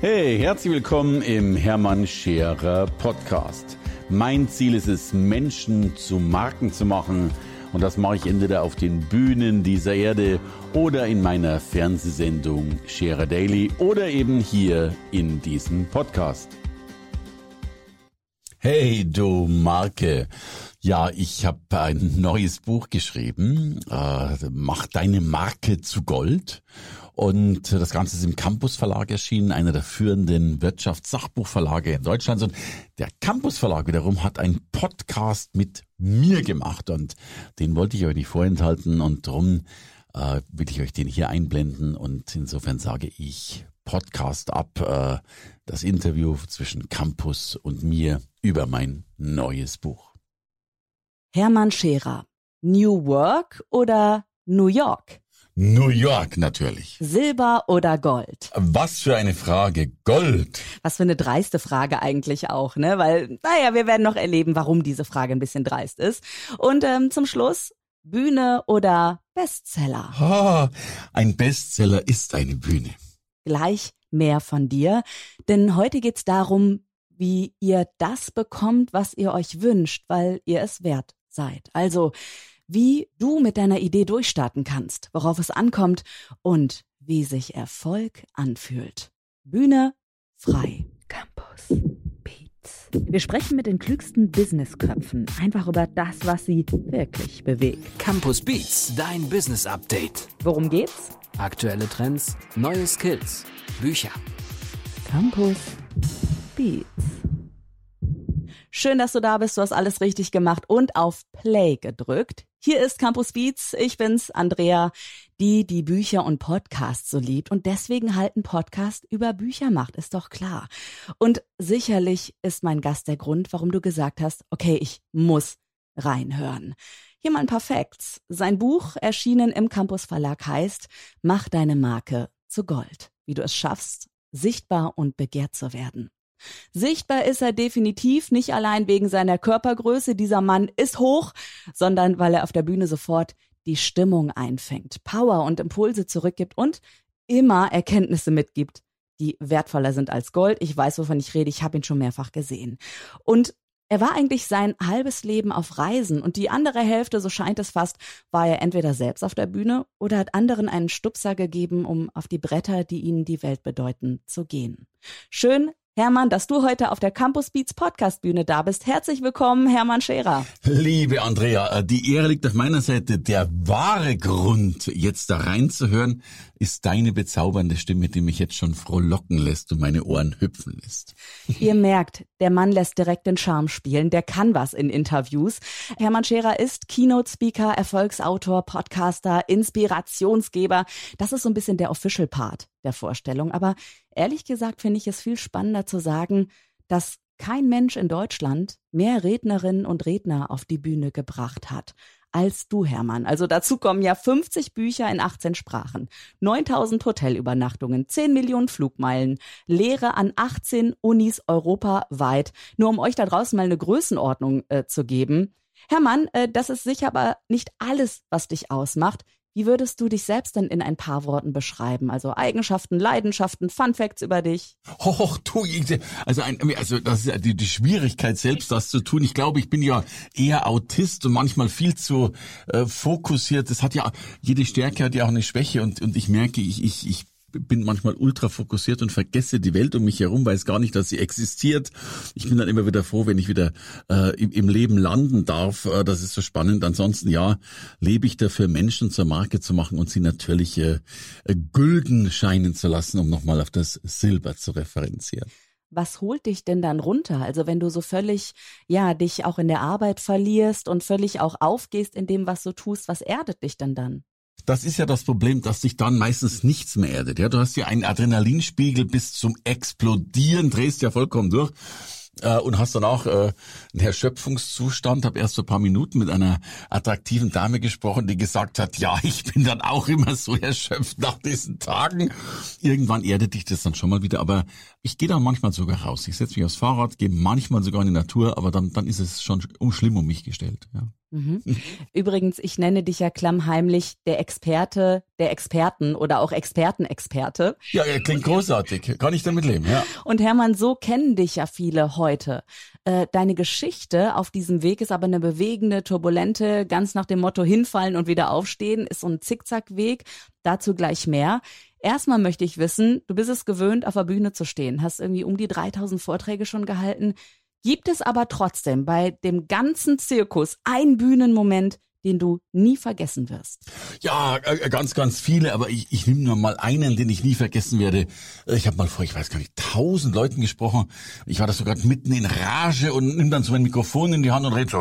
Hey, herzlich willkommen im Hermann Scherer Podcast. Mein Ziel ist es, Menschen zu Marken zu machen. Und das mache ich entweder auf den Bühnen dieser Erde oder in meiner Fernsehsendung Scherer Daily oder eben hier in diesem Podcast. Hey, du Marke. Ja, ich habe ein neues Buch geschrieben, äh, Mach deine Marke zu Gold. Und das Ganze ist im Campus Verlag erschienen, einer der führenden Wirtschaftssachbuchverlage in Deutschland. Und der Campus Verlag wiederum hat einen Podcast mit mir gemacht und den wollte ich euch nicht vorenthalten und darum äh, will ich euch den hier einblenden und insofern sage ich Podcast ab, äh, das Interview zwischen Campus und mir über mein neues Buch. Hermann Scherer, New Work oder New York? New York natürlich. Silber oder Gold? Was für eine Frage. Gold. Was für eine dreiste Frage eigentlich auch, ne? Weil, naja, wir werden noch erleben, warum diese Frage ein bisschen dreist ist. Und ähm, zum Schluss, Bühne oder Bestseller? Ah, ein Bestseller ist eine Bühne. Gleich mehr von dir, denn heute geht's darum, wie ihr das bekommt, was ihr euch wünscht, weil ihr es wert seid. Also, wie du mit deiner Idee durchstarten kannst, worauf es ankommt und wie sich Erfolg anfühlt. Bühne frei. Campus Beats. Wir sprechen mit den klügsten Businessköpfen einfach über das, was sie wirklich bewegt. Campus Beats, dein Business Update. Worum geht's? Aktuelle Trends, neue Skills, Bücher. Campus Beats. Schön, dass du da bist. Du hast alles richtig gemacht und auf Play gedrückt. Hier ist Campus Beats. Ich bin's, Andrea, die die Bücher und Podcasts so liebt und deswegen halt einen Podcast über Bücher macht, ist doch klar. Und sicherlich ist mein Gast der Grund, warum du gesagt hast, okay, ich muss reinhören. Hier mal ein paar Facts. Sein Buch, erschienen im Campus Verlag, heißt Mach deine Marke zu Gold. Wie du es schaffst, sichtbar und begehrt zu werden. Sichtbar ist er definitiv nicht allein wegen seiner Körpergröße, dieser Mann ist hoch, sondern weil er auf der Bühne sofort die Stimmung einfängt, Power und Impulse zurückgibt und immer Erkenntnisse mitgibt, die wertvoller sind als Gold. Ich weiß, wovon ich rede, ich habe ihn schon mehrfach gesehen. Und er war eigentlich sein halbes Leben auf Reisen und die andere Hälfte, so scheint es fast, war er entweder selbst auf der Bühne oder hat anderen einen Stupser gegeben, um auf die Bretter, die ihnen die Welt bedeuten, zu gehen. Schön, Hermann, dass du heute auf der Campus Beats Podcast Bühne da bist. Herzlich willkommen, Hermann Scherer. Liebe Andrea, äh, die Ehre liegt auf meiner Seite. Der wahre Grund, jetzt da reinzuhören, ist deine bezaubernde Stimme, die mich jetzt schon frohlocken lässt und meine Ohren hüpfen lässt. Ihr merkt, der Mann lässt direkt den Charme spielen, der kann was in Interviews. Hermann Scherer ist Keynote-Speaker, Erfolgsautor, Podcaster, Inspirationsgeber. Das ist so ein bisschen der Official Part der Vorstellung. Aber ehrlich gesagt finde ich es viel spannender zu sagen, dass kein Mensch in Deutschland mehr Rednerinnen und Redner auf die Bühne gebracht hat als du, Hermann. Also dazu kommen ja 50 Bücher in 18 Sprachen, 9000 Hotelübernachtungen, 10 Millionen Flugmeilen, Lehre an 18 Unis europaweit. Nur um euch da draußen mal eine Größenordnung äh, zu geben. Hermann, äh, das ist sicher aber nicht alles, was dich ausmacht. Wie würdest du dich selbst denn in ein paar Worten beschreiben? Also Eigenschaften, Leidenschaften, Fun Facts über dich? Hoch, tu, also, ein, also das ist die, die Schwierigkeit selbst, das zu tun. Ich glaube, ich bin ja eher Autist und manchmal viel zu äh, fokussiert. Das hat ja jede Stärke hat ja auch eine Schwäche und und ich merke, ich ich ich bin manchmal ultra fokussiert und vergesse die Welt um mich herum, weiß gar nicht, dass sie existiert. Ich bin dann immer wieder froh, wenn ich wieder äh, im, im, Leben landen darf. Äh, das ist so spannend. Ansonsten ja, lebe ich dafür, Menschen zur Marke zu machen und sie natürlich äh, gülden scheinen zu lassen, um nochmal auf das Silber zu referenzieren was holt dich denn dann runter? Also wenn du so völlig, ja, dich auch in der Arbeit verlierst und völlig auch aufgehst in dem, was du tust, was erdet dich denn dann? Das ist ja das Problem, dass sich dann meistens nichts mehr erdet. Ja, du hast ja einen Adrenalinspiegel bis zum Explodieren, drehst ja vollkommen durch äh, und hast dann auch äh, einen Erschöpfungszustand. Habe erst so ein paar Minuten mit einer attraktiven Dame gesprochen, die gesagt hat, ja, ich bin dann auch immer so erschöpft nach diesen Tagen. Irgendwann erdet dich das dann schon mal wieder, aber ich gehe dann manchmal sogar raus. Ich setze mich aufs Fahrrad, gehe manchmal sogar in die Natur, aber dann dann ist es schon schlimm um mich gestellt. Ja. Mhm. Übrigens, ich nenne dich ja klammheimlich der Experte der Experten oder auch Expertenexperte. Ja, klingt großartig. Kann ich damit leben, ja. Und Hermann, so kennen dich ja viele heute. Äh, deine Geschichte auf diesem Weg ist aber eine bewegende, turbulente, ganz nach dem Motto hinfallen und wieder aufstehen, ist so ein Zickzackweg. Dazu gleich mehr. Erstmal möchte ich wissen, du bist es gewöhnt, auf der Bühne zu stehen, hast irgendwie um die 3000 Vorträge schon gehalten. Gibt es aber trotzdem bei dem ganzen Zirkus einen Bühnenmoment, den du nie vergessen wirst? Ja, äh, ganz, ganz viele, aber ich, ich nehme nur mal einen, den ich nie vergessen werde. Ich habe mal vor, ich weiß gar nicht, tausend Leuten gesprochen. Ich war da sogar mitten in Rage und nimm dann so ein Mikrofon in die Hand und red so.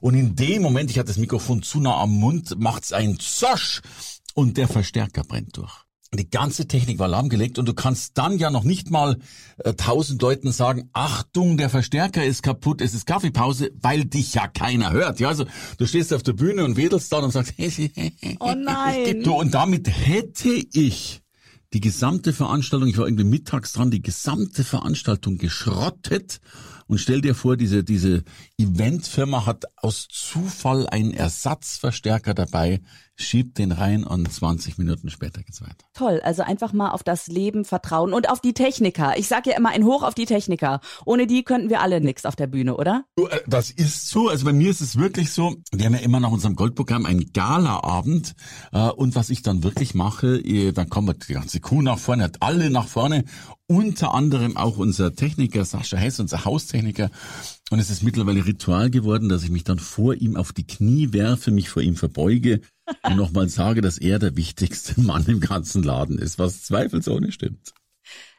Und in dem Moment, ich hatte das Mikrofon zu nah am Mund, macht's ein Zosch und der Verstärker brennt durch. Die ganze Technik war lahmgelegt und du kannst dann ja noch nicht mal äh, tausend äh, Leuten sagen, Achtung, der Verstärker ist kaputt, es ist Kaffeepause, weil dich ja keiner hört. Ja, also du stehst auf der Bühne und wedelst dann und sagst, oh nein. Du, und damit hätte ich die gesamte Veranstaltung, ich war irgendwie mittags dran, die gesamte Veranstaltung geschrottet und stell dir vor, diese, diese Eventfirma hat aus Zufall einen Ersatzverstärker dabei, schiebt den rein und 20 Minuten später geht's weiter. Toll, also einfach mal auf das Leben vertrauen und auf die Techniker. Ich sag ja immer ein Hoch auf die Techniker. Ohne die könnten wir alle nix auf der Bühne, oder? Äh, das ist so. Also bei mir ist es wirklich so. Wir haben ja immer nach unserem Goldprogramm einen Galaabend. Äh, und was ich dann wirklich mache, dann kommt die ganze Kuh nach vorne, hat alle nach vorne. Unter anderem auch unser Techniker Sascha Hess, unser Haustechniker. Und es ist mittlerweile Ritual geworden, dass ich mich dann vor ihm auf die Knie werfe, mich vor ihm verbeuge und nochmal sage, dass er der wichtigste Mann im ganzen Laden ist, was zweifelsohne stimmt.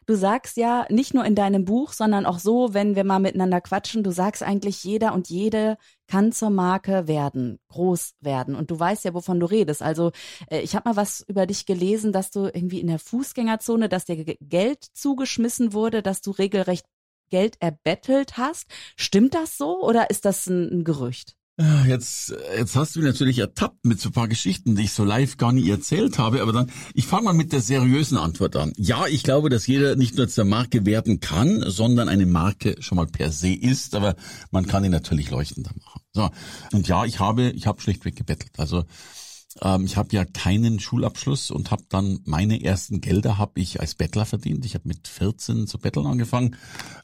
Du sagst ja nicht nur in deinem Buch, sondern auch so, wenn wir mal miteinander quatschen, du sagst eigentlich, jeder und jede kann zur Marke werden, groß werden. Und du weißt ja, wovon du redest. Also äh, ich habe mal was über dich gelesen, dass du irgendwie in der Fußgängerzone, dass dir Geld zugeschmissen wurde, dass du regelrecht Geld erbettelt hast. Stimmt das so oder ist das ein, ein Gerücht? Ah, jetzt, jetzt hast du mich natürlich ertappt mit so ein paar Geschichten, die ich so live gar nie erzählt habe, aber dann, ich fange mal mit der seriösen Antwort an. Ja, ich glaube, dass jeder nicht nur zur Marke werden kann, sondern eine Marke schon mal per se ist, aber man kann ihn natürlich leuchtender machen. So. Und ja, ich habe, ich habe schlichtweg gebettelt. Also, ähm, ich habe ja keinen Schulabschluss und habe dann meine ersten Gelder habe ich als Bettler verdient. Ich habe mit 14 zu betteln angefangen.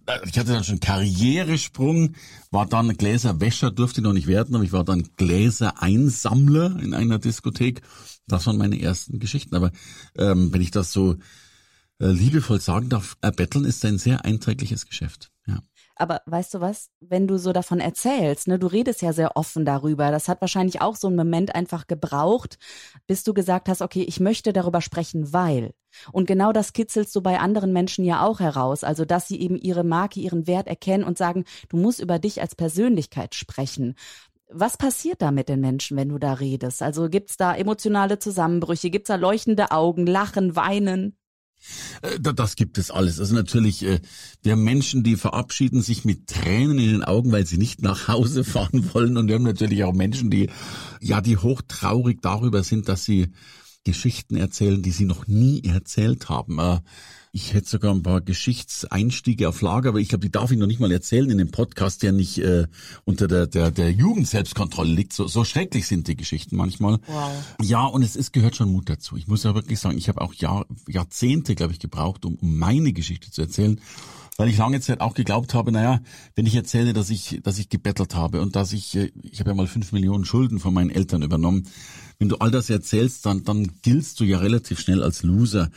Äh, ich hatte dann schon Karrieresprung, war dann Gläserwäscher, durfte noch nicht werden, aber ich war dann Gläsereinsammler in einer Diskothek. Das waren meine ersten Geschichten. Aber ähm, wenn ich das so äh, liebevoll sagen darf, äh, Betteln ist ein sehr einträgliches Geschäft. Aber weißt du was, wenn du so davon erzählst, ne, du redest ja sehr offen darüber. Das hat wahrscheinlich auch so einen Moment einfach gebraucht, bis du gesagt hast, okay, ich möchte darüber sprechen, weil. Und genau das kitzelst du bei anderen Menschen ja auch heraus. Also, dass sie eben ihre Marke, ihren Wert erkennen und sagen, du musst über dich als Persönlichkeit sprechen. Was passiert da mit den Menschen, wenn du da redest? Also gibt's da emotionale Zusammenbrüche? Gibt's da leuchtende Augen, Lachen, Weinen? Äh, das gibt es alles. Also natürlich, äh, wir haben Menschen, die verabschieden sich mit Tränen in den Augen, weil sie nicht nach Hause fahren wollen. Und wir haben natürlich auch Menschen, die, ja, die hochtraurig darüber sind, dass sie Geschichten erzählen, die sie noch nie erzählt haben. Äh, ich hätte sogar ein paar Geschichtseinstiege auf Lager, aber ich glaube, die darf ich noch nicht mal erzählen in dem Podcast, der nicht äh, unter der, der, der Jugendselbstkontrolle liegt. So, so schrecklich sind die Geschichten manchmal. Wow. Ja, und es ist, gehört schon Mut dazu. Ich muss ja wirklich sagen, ich habe auch Jahr, Jahrzehnte, glaube ich, gebraucht, um, um meine Geschichte zu erzählen weil ich lange Zeit auch geglaubt habe, naja, wenn ich erzähle, dass ich, dass ich gebettelt habe und dass ich, äh, ich habe ja mal fünf Millionen Schulden von meinen Eltern übernommen. Wenn du all das erzählst, dann, dann giltst du ja relativ schnell als Loser.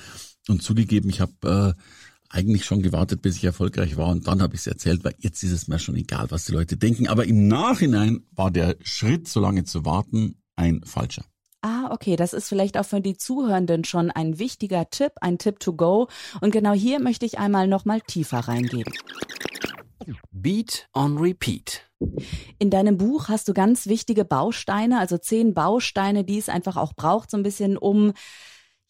Und zugegeben, ich habe äh, eigentlich schon gewartet, bis ich erfolgreich war und dann habe ich es erzählt, weil jetzt ist es mir schon egal, was die Leute denken. Aber im Nachhinein war der Schritt, so lange zu warten, ein falscher. Ah, okay, das ist vielleicht auch für die Zuhörenden schon ein wichtiger Tipp, ein Tipp to go. Und genau hier möchte ich einmal noch mal tiefer reingehen. Beat on Repeat. In deinem Buch hast du ganz wichtige Bausteine, also zehn Bausteine, die es einfach auch braucht, so ein bisschen um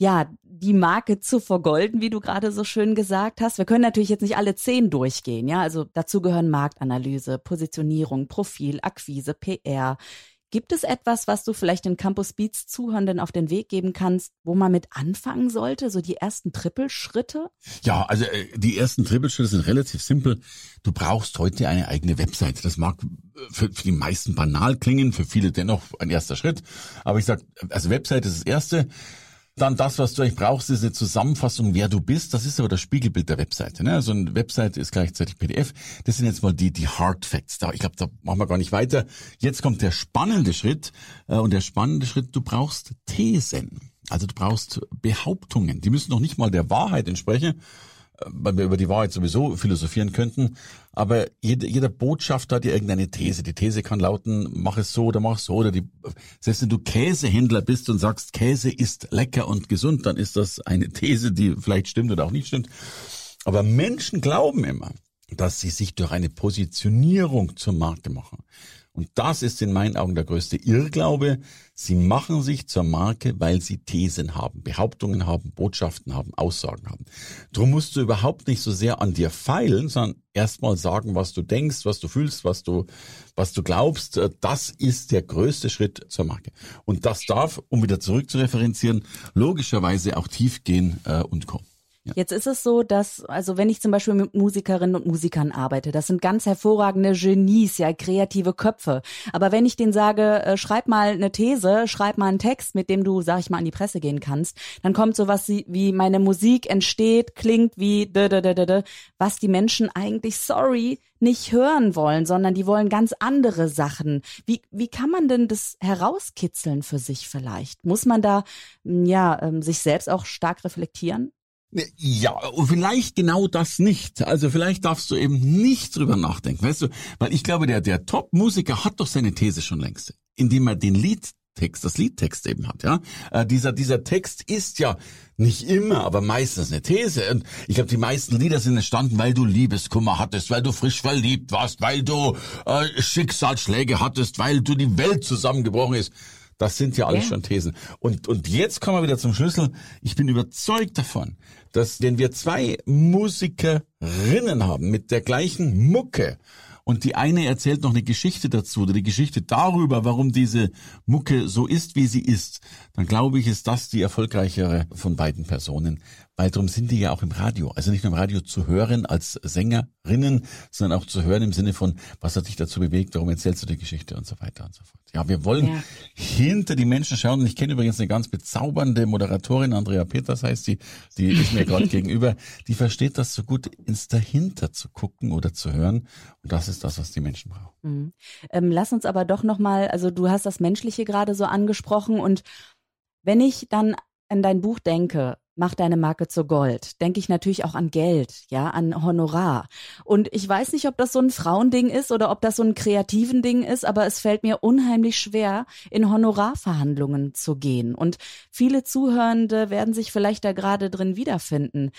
ja, die Marke zu vergolden, wie du gerade so schön gesagt hast. Wir können natürlich jetzt nicht alle zehn durchgehen, ja. Also dazu gehören Marktanalyse, Positionierung, Profil, Akquise, PR. Gibt es etwas, was du vielleicht den Campus Beats Zuhörenden auf den Weg geben kannst, wo man mit anfangen sollte? So die ersten Trippelschritte? Ja, also äh, die ersten Trippelschritte sind relativ simpel. Du brauchst heute eine eigene Webseite. Das mag für, für die meisten banal klingen, für viele dennoch ein erster Schritt. Aber ich sag, also Webseite ist das Erste. Dann das, was du eigentlich brauchst, ist eine Zusammenfassung, wer du bist. Das ist aber das Spiegelbild der Webseite. Ne? Also eine Webseite ist gleichzeitig PDF. Das sind jetzt mal die, die Hard Facts. Da, ich glaube, da machen wir gar nicht weiter. Jetzt kommt der spannende Schritt. Äh, und der spannende Schritt, du brauchst Thesen. Also du brauchst Behauptungen. Die müssen noch nicht mal der Wahrheit entsprechen, weil wir über die Wahrheit sowieso philosophieren könnten. Aber jeder, jeder Botschafter hat ja irgendeine These. Die These kann lauten, mach es so oder mach es so. Oder die, selbst wenn du Käsehändler bist und sagst, Käse ist lecker und gesund, dann ist das eine These, die vielleicht stimmt oder auch nicht stimmt. Aber Menschen glauben immer, dass sie sich durch eine Positionierung zur Marke machen. Und das ist in meinen Augen der größte Irrglaube. Sie machen sich zur Marke, weil sie Thesen haben, Behauptungen haben, Botschaften haben, Aussagen haben. Drum musst du überhaupt nicht so sehr an dir feilen, sondern erstmal sagen, was du denkst, was du fühlst, was du, was du glaubst. Das ist der größte Schritt zur Marke. Und das darf, um wieder zurück zu referenzieren, logischerweise auch tief gehen äh, und kommen. Jetzt ist es so, dass, also wenn ich zum Beispiel mit Musikerinnen und Musikern arbeite, das sind ganz hervorragende Genies, ja, kreative Köpfe. Aber wenn ich denen sage, äh, schreib mal eine These, schreib mal einen Text, mit dem du, sag ich mal, an die Presse gehen kannst, dann kommt sowas wie meine Musik entsteht, klingt wie was die Menschen eigentlich, sorry, nicht hören wollen, sondern die wollen ganz andere Sachen. Wie, wie kann man denn das herauskitzeln für sich vielleicht? Muss man da, ja, ähm, sich selbst auch stark reflektieren? Ja, vielleicht genau das nicht. Also vielleicht darfst du eben nicht drüber nachdenken, weißt du? Weil ich glaube, der, der Top-Musiker hat doch seine These schon längst, indem er den Liedtext, das Liedtext eben hat, ja. Äh, dieser, dieser Text ist ja nicht immer, aber meistens eine These. Und ich glaube, die meisten Lieder sind entstanden, weil du Liebeskummer hattest, weil du frisch verliebt warst, weil du äh, Schicksalsschläge hattest, weil du die Welt zusammengebrochen ist. Das sind ja alles ja. schon Thesen. Und, und jetzt kommen wir wieder zum Schlüssel. Ich bin überzeugt davon, dass wenn wir zwei Musikerinnen haben mit der gleichen Mucke und die eine erzählt noch eine Geschichte dazu oder die Geschichte darüber, warum diese Mucke so ist, wie sie ist, dann glaube ich, ist das die erfolgreichere von beiden Personen. Weil darum sind die ja auch im Radio. Also nicht nur im Radio zu hören als Sängerinnen, sondern auch zu hören im Sinne von, was hat dich dazu bewegt, warum erzählst du die Geschichte und so weiter und so fort. Ja, wir wollen ja. hinter die Menschen schauen. Und ich kenne übrigens eine ganz bezaubernde Moderatorin, Andrea Peters heißt sie, die ist mir gerade gegenüber, die versteht das so gut, ins Dahinter zu gucken oder zu hören. Und das ist das, was die Menschen brauchen. Mhm. Ähm, lass uns aber doch nochmal, also du hast das Menschliche gerade so angesprochen und wenn ich dann an dein Buch denke, mach deine Marke zu Gold, denke ich natürlich auch an Geld, ja, an Honorar. Und ich weiß nicht, ob das so ein Frauending ist oder ob das so ein kreativen Ding ist, aber es fällt mir unheimlich schwer, in Honorarverhandlungen zu gehen. Und viele Zuhörende werden sich vielleicht da gerade drin wiederfinden.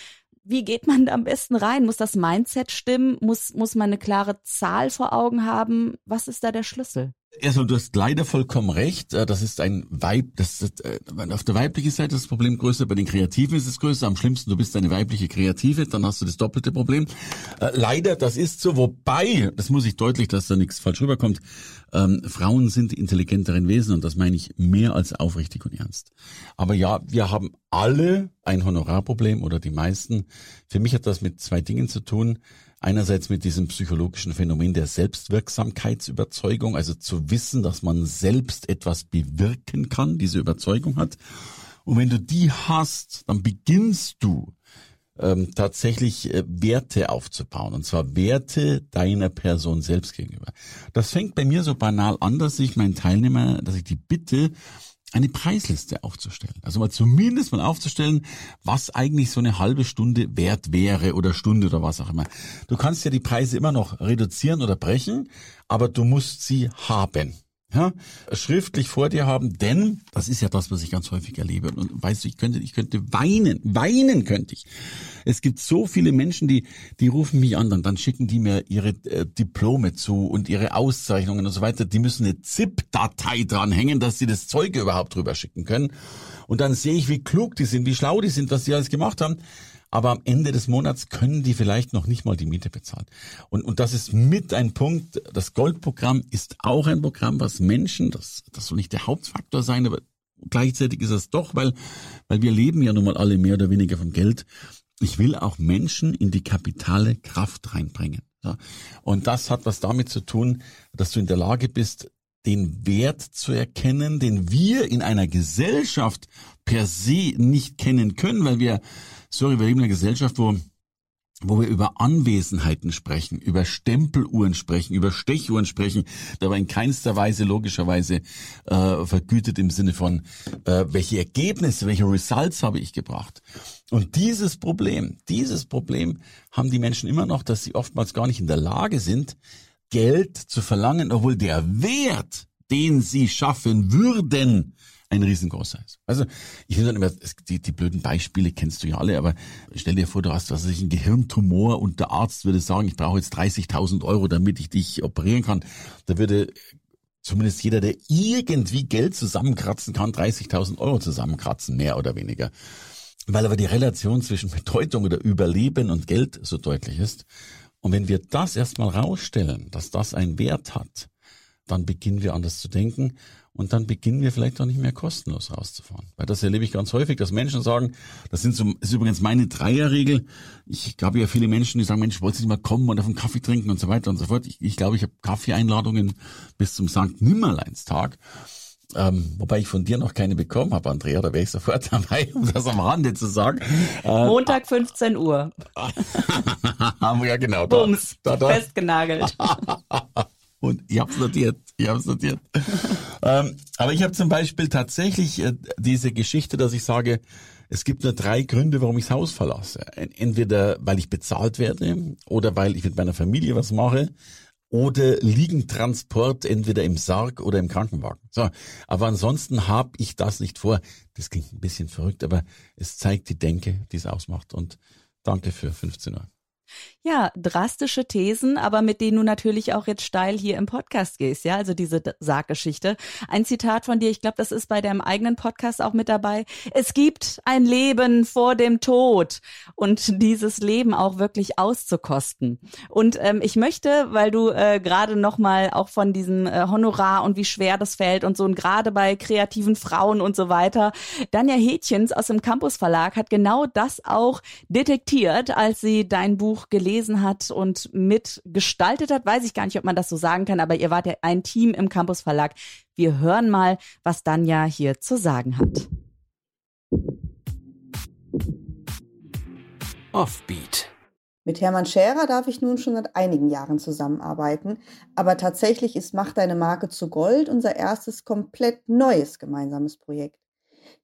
Wie geht man da am besten rein? Muss das Mindset stimmen? Muss, muss man eine klare Zahl vor Augen haben? Was ist da der Schlüssel? Erstmal, du hast leider vollkommen recht. Äh, das ist ein Weib, das ist, äh, auf der weiblichen Seite ist das Problem größer, bei den Kreativen ist es größer. Am schlimmsten, du bist eine weibliche Kreative, dann hast du das doppelte Problem. Äh, leider, das ist so, wobei, das muss ich deutlich, dass da nichts falsch rüberkommt, ähm, Frauen sind intelligenteren Wesen und das meine ich mehr als aufrichtig und ernst. Aber ja, wir haben alle ein Honorarproblem oder die meisten. Für mich hat das mit zwei Dingen zu tun. Einerseits mit diesem psychologischen Phänomen der Selbstwirksamkeitsüberzeugung, also zu wissen, dass man selbst etwas bewirken kann, diese Überzeugung hat. Und wenn du die hast, dann beginnst du ähm, tatsächlich äh, Werte aufzubauen, und zwar Werte deiner Person selbst gegenüber. Das fängt bei mir so banal an, dass ich meinen Teilnehmer, dass ich die bitte, eine Preisliste aufzustellen. Also mal zumindest mal aufzustellen, was eigentlich so eine halbe Stunde wert wäre oder Stunde oder was auch immer. Du kannst ja die Preise immer noch reduzieren oder brechen, aber du musst sie haben. Ja, schriftlich vor dir haben, denn das ist ja das, was ich ganz häufig erlebe. Und weißt du, ich könnte, ich könnte weinen, weinen könnte ich. Es gibt so viele Menschen, die, die rufen mich an, dann, dann schicken die mir ihre äh, Diplome zu und ihre Auszeichnungen und so weiter. Die müssen eine ZIP-Datei dranhängen, dass sie das Zeug überhaupt drüber schicken können. Und dann sehe ich, wie klug die sind, wie schlau die sind, was sie alles gemacht haben aber am Ende des Monats können die vielleicht noch nicht mal die Miete bezahlen. Und, und das ist mit ein Punkt, das Goldprogramm ist auch ein Programm, was Menschen, das, das soll nicht der Hauptfaktor sein, aber gleichzeitig ist es doch, weil, weil wir leben ja nun mal alle mehr oder weniger vom Geld. Ich will auch Menschen in die kapitale Kraft reinbringen. Ja. Und das hat was damit zu tun, dass du in der Lage bist, den Wert zu erkennen, den wir in einer Gesellschaft per se nicht kennen können, weil wir sorry, wir leben in einer Gesellschaft, wo wo wir über Anwesenheiten sprechen, über Stempeluhren sprechen, über Stechuhren sprechen, aber in keinster Weise logischerweise äh, vergütet im Sinne von, äh, welche Ergebnisse, welche Results habe ich gebracht. Und dieses Problem, dieses Problem haben die Menschen immer noch, dass sie oftmals gar nicht in der Lage sind, Geld zu verlangen, obwohl der Wert, den sie schaffen würden, ein riesengroßer ist. Also ich finde dann immer, die, die blöden Beispiele kennst du ja alle, aber stell dir vor, du hast was weiß ich, einen Gehirntumor und der Arzt würde sagen, ich brauche jetzt 30.000 Euro, damit ich dich operieren kann. Da würde zumindest jeder, der irgendwie Geld zusammenkratzen kann, 30.000 Euro zusammenkratzen, mehr oder weniger. Weil aber die Relation zwischen Bedeutung oder Überleben und Geld so deutlich ist. Und wenn wir das erstmal rausstellen, dass das einen Wert hat, dann beginnen wir anders zu denken und dann beginnen wir vielleicht auch nicht mehr kostenlos rauszufahren. Weil das erlebe ich ganz häufig, dass Menschen sagen, das sind so, ist übrigens meine Dreierregel. Ich glaube ja viele Menschen, die sagen, Mensch, wolltest du nicht mal kommen und auf einen Kaffee trinken und so weiter und so fort. Ich, ich glaube, ich habe Kaffeeeinladungen bis zum St. Nimmerleinstag. Ähm, wobei ich von dir noch keine bekommen habe, Andrea, da wäre ich sofort dabei, um das am Rande zu sagen. Äh, Montag 15 Uhr. ja, genau. Da, Bums, da, da. festgenagelt. Und ich habe es notiert. Ich habe es notiert. ähm, aber ich habe zum Beispiel tatsächlich äh, diese Geschichte, dass ich sage, es gibt nur drei Gründe, warum ich das Haus verlasse. Entweder weil ich bezahlt werde oder weil ich mit meiner Familie was mache oder Liegentransport entweder im Sarg oder im Krankenwagen. So, aber ansonsten habe ich das nicht vor. Das klingt ein bisschen verrückt, aber es zeigt die Denke, die es ausmacht. Und danke für 15 Uhr. Ja, drastische Thesen, aber mit denen du natürlich auch jetzt steil hier im Podcast gehst, ja, also diese Sarggeschichte. Ein Zitat von dir, ich glaube, das ist bei deinem eigenen Podcast auch mit dabei. Es gibt ein Leben vor dem Tod und dieses Leben auch wirklich auszukosten. Und ähm, ich möchte, weil du äh, gerade nochmal auch von diesem äh, Honorar und wie schwer das fällt und so und gerade bei kreativen Frauen und so weiter, Danja Hätchens aus dem Campus Verlag hat genau das auch detektiert, als sie dein Buch Buch gelesen hat und mitgestaltet hat. Weiß ich gar nicht, ob man das so sagen kann, aber ihr wart ja ein Team im Campus Verlag. Wir hören mal, was Danja hier zu sagen hat. Offbeat. Mit Hermann Scherer darf ich nun schon seit einigen Jahren zusammenarbeiten, aber tatsächlich ist Mach deine Marke zu Gold unser erstes komplett neues gemeinsames Projekt.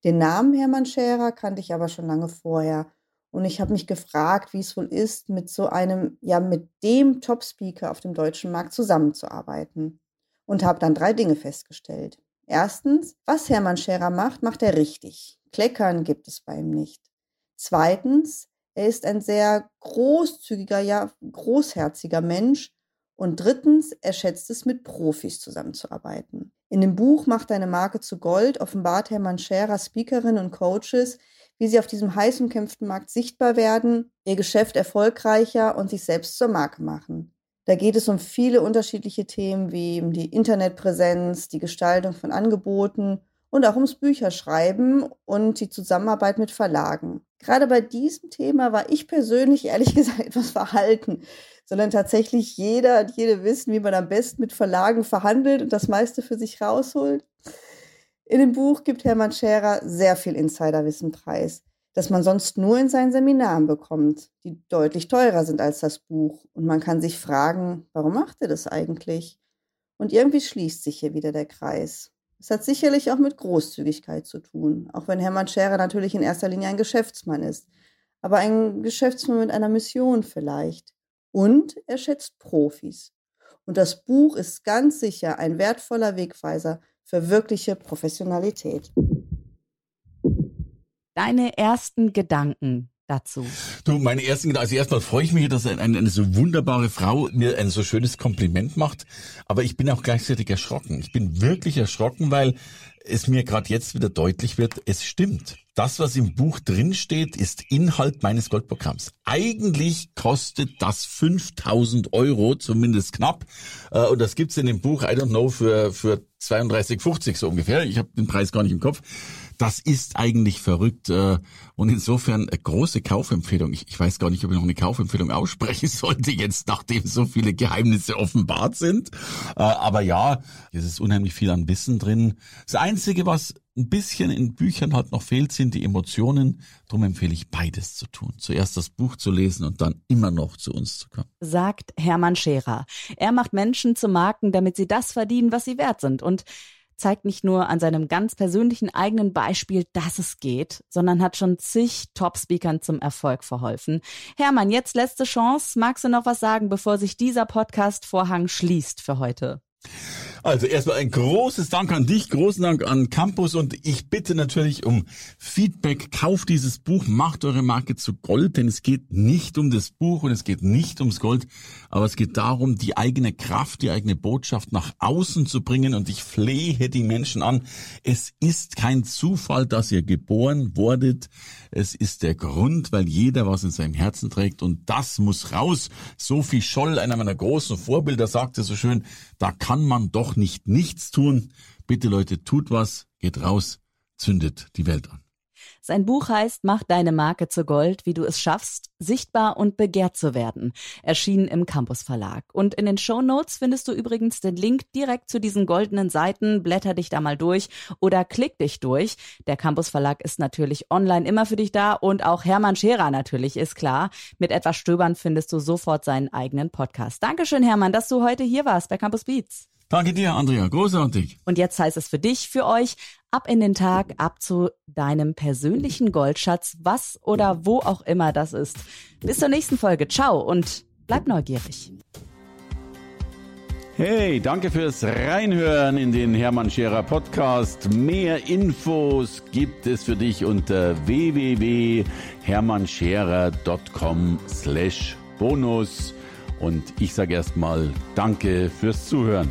Den Namen Hermann Scherer kannte ich aber schon lange vorher und ich habe mich gefragt, wie es wohl ist, mit so einem, ja, mit dem Top-Speaker auf dem deutschen Markt zusammenzuarbeiten. Und habe dann drei Dinge festgestellt. Erstens, was Hermann Scherer macht, macht er richtig. Kleckern gibt es bei ihm nicht. Zweitens, er ist ein sehr großzügiger, ja, großherziger Mensch. Und drittens, er schätzt es, mit Profis zusammenzuarbeiten. In dem Buch Macht deine Marke zu Gold offenbart Hermann Scherer Speakerinnen und Coaches, wie sie auf diesem heiß umkämpften Markt sichtbar werden, ihr Geschäft erfolgreicher und sich selbst zur Marke machen. Da geht es um viele unterschiedliche Themen wie die Internetpräsenz, die Gestaltung von Angeboten und auch ums Bücherschreiben und die Zusammenarbeit mit Verlagen. Gerade bei diesem Thema war ich persönlich ehrlich gesagt etwas verhalten, sondern tatsächlich jeder und jede wissen, wie man am besten mit Verlagen verhandelt und das meiste für sich rausholt. In dem Buch gibt Hermann Scherer sehr viel Insiderwissen preis, das man sonst nur in seinen Seminaren bekommt, die deutlich teurer sind als das Buch. Und man kann sich fragen, warum macht er das eigentlich? Und irgendwie schließt sich hier wieder der Kreis. Es hat sicherlich auch mit Großzügigkeit zu tun, auch wenn Hermann Scherer natürlich in erster Linie ein Geschäftsmann ist, aber ein Geschäftsmann mit einer Mission vielleicht. Und er schätzt Profis. Und das Buch ist ganz sicher ein wertvoller Wegweiser für wirkliche Professionalität. Deine ersten Gedanken dazu? Du, meine ersten Gedanken, also erstmal freue ich mich, dass eine, eine, so wunderbare Frau mir ein so schönes Kompliment macht, aber ich bin auch gleichzeitig erschrocken. Ich bin wirklich erschrocken, weil es mir gerade jetzt wieder deutlich wird, es stimmt. Das, was im Buch drinsteht, ist Inhalt meines Goldprogramms. Eigentlich kostet das 5000 Euro, zumindest knapp. Äh, und das gibt's in dem Buch, I don't know, für, für 32,50 so ungefähr. Ich habe den Preis gar nicht im Kopf. Das ist eigentlich verrückt. Äh, und insofern eine große Kaufempfehlung. Ich, ich weiß gar nicht, ob ich noch eine Kaufempfehlung aussprechen sollte, jetzt nachdem so viele Geheimnisse offenbart sind. Äh, aber ja, es ist unheimlich viel an Wissen drin. Das Einzige, was ein bisschen in Büchern halt noch fehlt, sind die Emotionen. Darum empfehle ich beides zu tun. Zuerst das Buch zu lesen und dann immer noch zu uns zu kommen. Sagt Hermann Scherer. Er macht Menschen zu Marken, damit sie das verdienen, was sie wert sind. Und zeigt nicht nur an seinem ganz persönlichen eigenen Beispiel, dass es geht, sondern hat schon zig Top-Speakern zum Erfolg verholfen. Hermann, jetzt letzte Chance. Magst du noch was sagen, bevor sich dieser Podcast-Vorhang schließt für heute? Also erstmal ein großes Dank an dich, großen Dank an Campus und ich bitte natürlich um Feedback. Kauft dieses Buch, macht eure Marke zu Gold, denn es geht nicht um das Buch und es geht nicht ums Gold, aber es geht darum, die eigene Kraft, die eigene Botschaft nach außen zu bringen und ich flehe die Menschen an. Es ist kein Zufall, dass ihr geboren wurdet. Es ist der Grund, weil jeder was in seinem Herzen trägt und das muss raus. Sophie Scholl, einer meiner großen Vorbilder, sagte so schön, da kann man nicht nichts tun. Bitte Leute, tut was, geht raus, zündet die Welt an. Sein Buch heißt Mach deine Marke zu Gold, wie du es schaffst, sichtbar und begehrt zu werden. Erschienen im Campus Verlag. Und in den Show Notes findest du übrigens den Link direkt zu diesen goldenen Seiten. Blätter dich da mal durch oder klick dich durch. Der Campus Verlag ist natürlich online immer für dich da und auch Hermann Scherer natürlich, ist klar. Mit etwas Stöbern findest du sofort seinen eigenen Podcast. Dankeschön, Hermann, dass du heute hier warst bei Campus Beats. Danke dir, Andrea. Großartig. Und jetzt heißt es für dich, für euch, ab in den Tag, ab zu deinem persönlichen Goldschatz, was oder wo auch immer das ist. Bis zur nächsten Folge. Ciao und bleib neugierig. Hey, danke fürs Reinhören in den Hermann Scherer Podcast. Mehr Infos gibt es für dich unter www.hermannscherer.com slash bonus. Und ich sage erstmal Danke fürs Zuhören.